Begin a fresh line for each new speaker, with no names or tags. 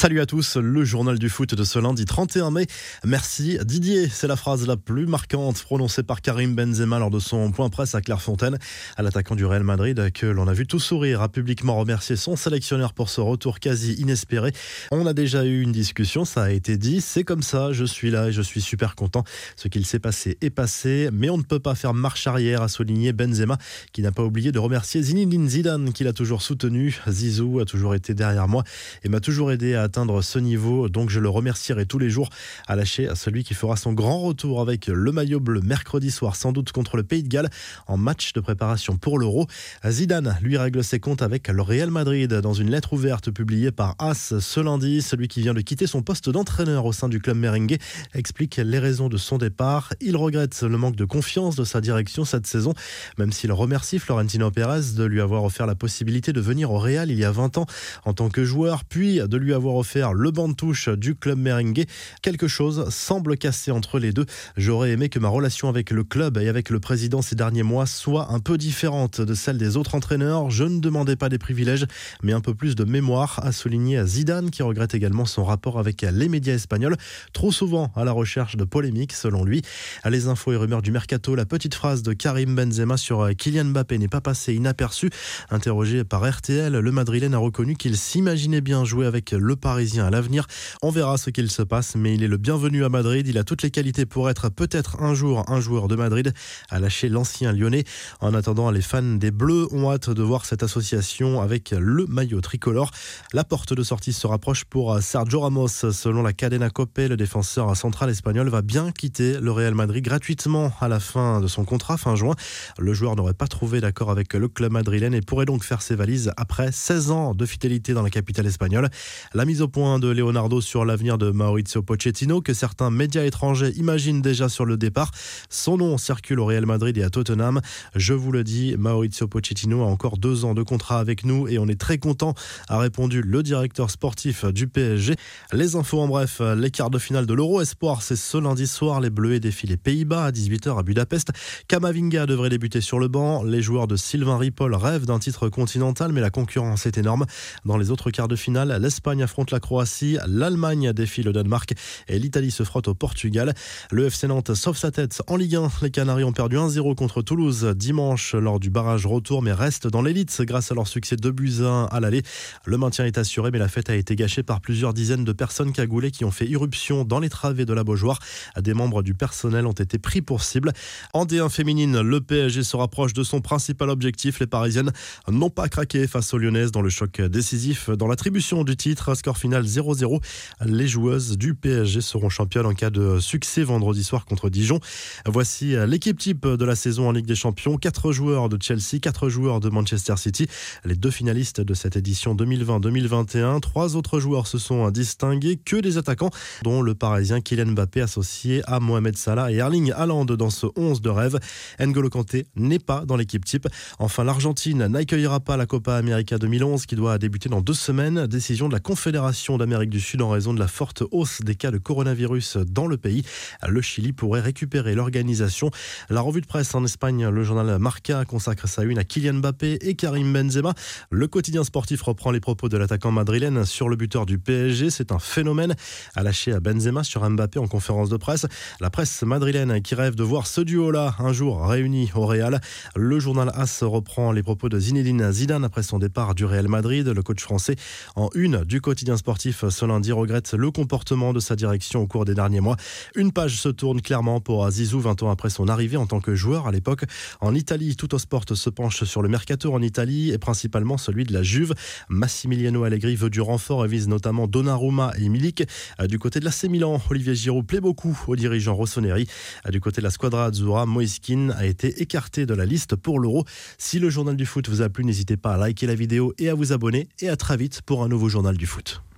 Salut à tous, le journal du foot de ce lundi 31 mai. Merci Didier, c'est la phrase la plus marquante prononcée par Karim Benzema lors de son point presse à Clairefontaine, à l'attaquant du Real Madrid que l'on a vu tout sourire, a publiquement remercié son sélectionneur pour ce retour quasi inespéré. On a déjà eu une discussion, ça a été dit, c'est comme ça, je suis là et je suis super content. Ce qu'il s'est passé est passé, mais on ne peut pas faire marche arrière, a souligné Benzema, qui n'a pas oublié de remercier Zinedine Zidane, qui l'a toujours soutenu. Zizou a toujours été derrière moi et m'a toujours aidé à atteindre ce niveau. Donc je le remercierai tous les jours à lâcher à celui qui fera son grand retour avec le maillot bleu mercredi soir, sans doute contre le Pays de Galles, en match de préparation pour l'Euro. Zidane lui règle ses comptes avec le Real Madrid dans une lettre ouverte publiée par As ce lundi. Celui qui vient de quitter son poste d'entraîneur au sein du club merengue explique les raisons de son départ. Il regrette le manque de confiance de sa direction cette saison, même s'il remercie Florentino Pérez de lui avoir offert la possibilité de venir au Real il y a 20 ans en tant que joueur, puis de lui avoir offert le banc de touche du club merengue. Quelque chose semble casser entre les deux. J'aurais aimé que ma relation avec le club et avec le président ces derniers mois soit un peu différente de celle des autres entraîneurs. Je ne demandais pas des privilèges, mais un peu plus de mémoire, a souligné Zidane, qui regrette également son rapport avec les médias espagnols, trop souvent à la recherche de polémiques, selon lui. Les infos et rumeurs du mercato, la petite phrase de Karim Benzema sur Kylian Mbappé n'est pas passée inaperçue. Interrogé par RTL, le Madrilène a reconnu qu'il s'imaginait bien jouer avec le Parisien à l'avenir. On verra ce qu'il se passe, mais il est le bienvenu à Madrid. Il a toutes les qualités pour être peut-être un jour un joueur de Madrid, a lâché l'ancien lyonnais. En attendant, les fans des Bleus ont hâte de voir cette association avec le maillot tricolore. La porte de sortie se rapproche pour Sergio Ramos. Selon la Cadena Cope, le défenseur central espagnol va bien quitter le Real Madrid gratuitement à la fin de son contrat fin juin. Le joueur n'aurait pas trouvé d'accord avec le club madrilène et pourrait donc faire ses valises après 16 ans de fidélité dans la capitale espagnole. La mise au point de Leonardo sur l'avenir de Maurizio Pochettino, que certains médias étrangers imaginent déjà sur le départ. Son nom circule au Real Madrid et à Tottenham. Je vous le dis, Maurizio Pochettino a encore deux ans de contrat avec nous et on est très content, a répondu le directeur sportif du PSG. Les infos en bref, les quarts de finale de l'Euro Espoir, c'est ce lundi soir. Les Bleus défient les Pays-Bas à 18h à Budapest. Kamavinga devrait débuter sur le banc. Les joueurs de Sylvain Ripoll rêvent d'un titre continental, mais la concurrence est énorme. Dans les autres quarts de finale, l'Espagne affronte la Croatie, l'Allemagne défie le Danemark et l'Italie se frotte au Portugal. Le FC Nantes sauve sa tête en Ligue 1. Les Canaries ont perdu 1-0 contre Toulouse dimanche lors du barrage retour, mais restent dans l'élite grâce à leur succès de buts 1 à l'aller. Le maintien est assuré, mais la fête a été gâchée par plusieurs dizaines de personnes cagoulées qui ont fait irruption dans les travées de la Beaujoire. Des membres du personnel ont été pris pour cible. En D1 féminine, le PSG se rapproche de son principal objectif. Les Parisiennes n'ont pas craqué face aux Lyonnaises dans le choc décisif dans l'attribution du titre. Score final 0-0. Les joueuses du PSG seront championnes en cas de succès vendredi soir contre Dijon. Voici l'équipe type de la saison en Ligue des Champions. Quatre joueurs de Chelsea, quatre joueurs de Manchester City, les deux finalistes de cette édition 2020-2021. Trois autres joueurs se sont distingués, que des attaquants, dont le Parisien Kylian Mbappé associé à Mohamed Salah et Erling Haaland dans ce 11 de rêve. N'Golo Kanté n'est pas dans l'équipe type. Enfin, l'Argentine n'accueillera pas la Copa América 2011 qui doit débuter dans deux semaines. Décision de la Confédération d'Amérique du Sud en raison de la forte hausse des cas de coronavirus dans le pays. Le Chili pourrait récupérer l'organisation. La revue de presse en Espagne, le journal Marca consacre sa une à Kylian Mbappé et Karim Benzema. Le quotidien sportif reprend les propos de l'attaquant madrilène sur le buteur du PSG. C'est un phénomène à lâcher à Benzema sur Mbappé en conférence de presse. La presse madrilène qui rêve de voir ce duo-là un jour réuni au Real. Le journal AS reprend les propos de Zinedine Zidane après son départ du Real Madrid. Le coach français en une du sportif ce lundi regrette le comportement de sa direction au cours des derniers mois. Une page se tourne clairement pour Zizou 20 ans après son arrivée en tant que joueur à l'époque. En Italie, tout au sport se penche sur le mercato en Italie et principalement celui de la Juve. Massimiliano Allegri veut du renfort et vise notamment Donnarumma et Milik. Du côté de l'AC Milan, Olivier Giroud plaît beaucoup aux dirigeants rossoneri. Du côté de la squadra Azzurra, Moiskin a été écarté de la liste pour l'Euro. Si le journal du foot vous a plu, n'hésitez pas à liker la vidéo et à vous abonner. Et à très vite pour un nouveau journal du foot.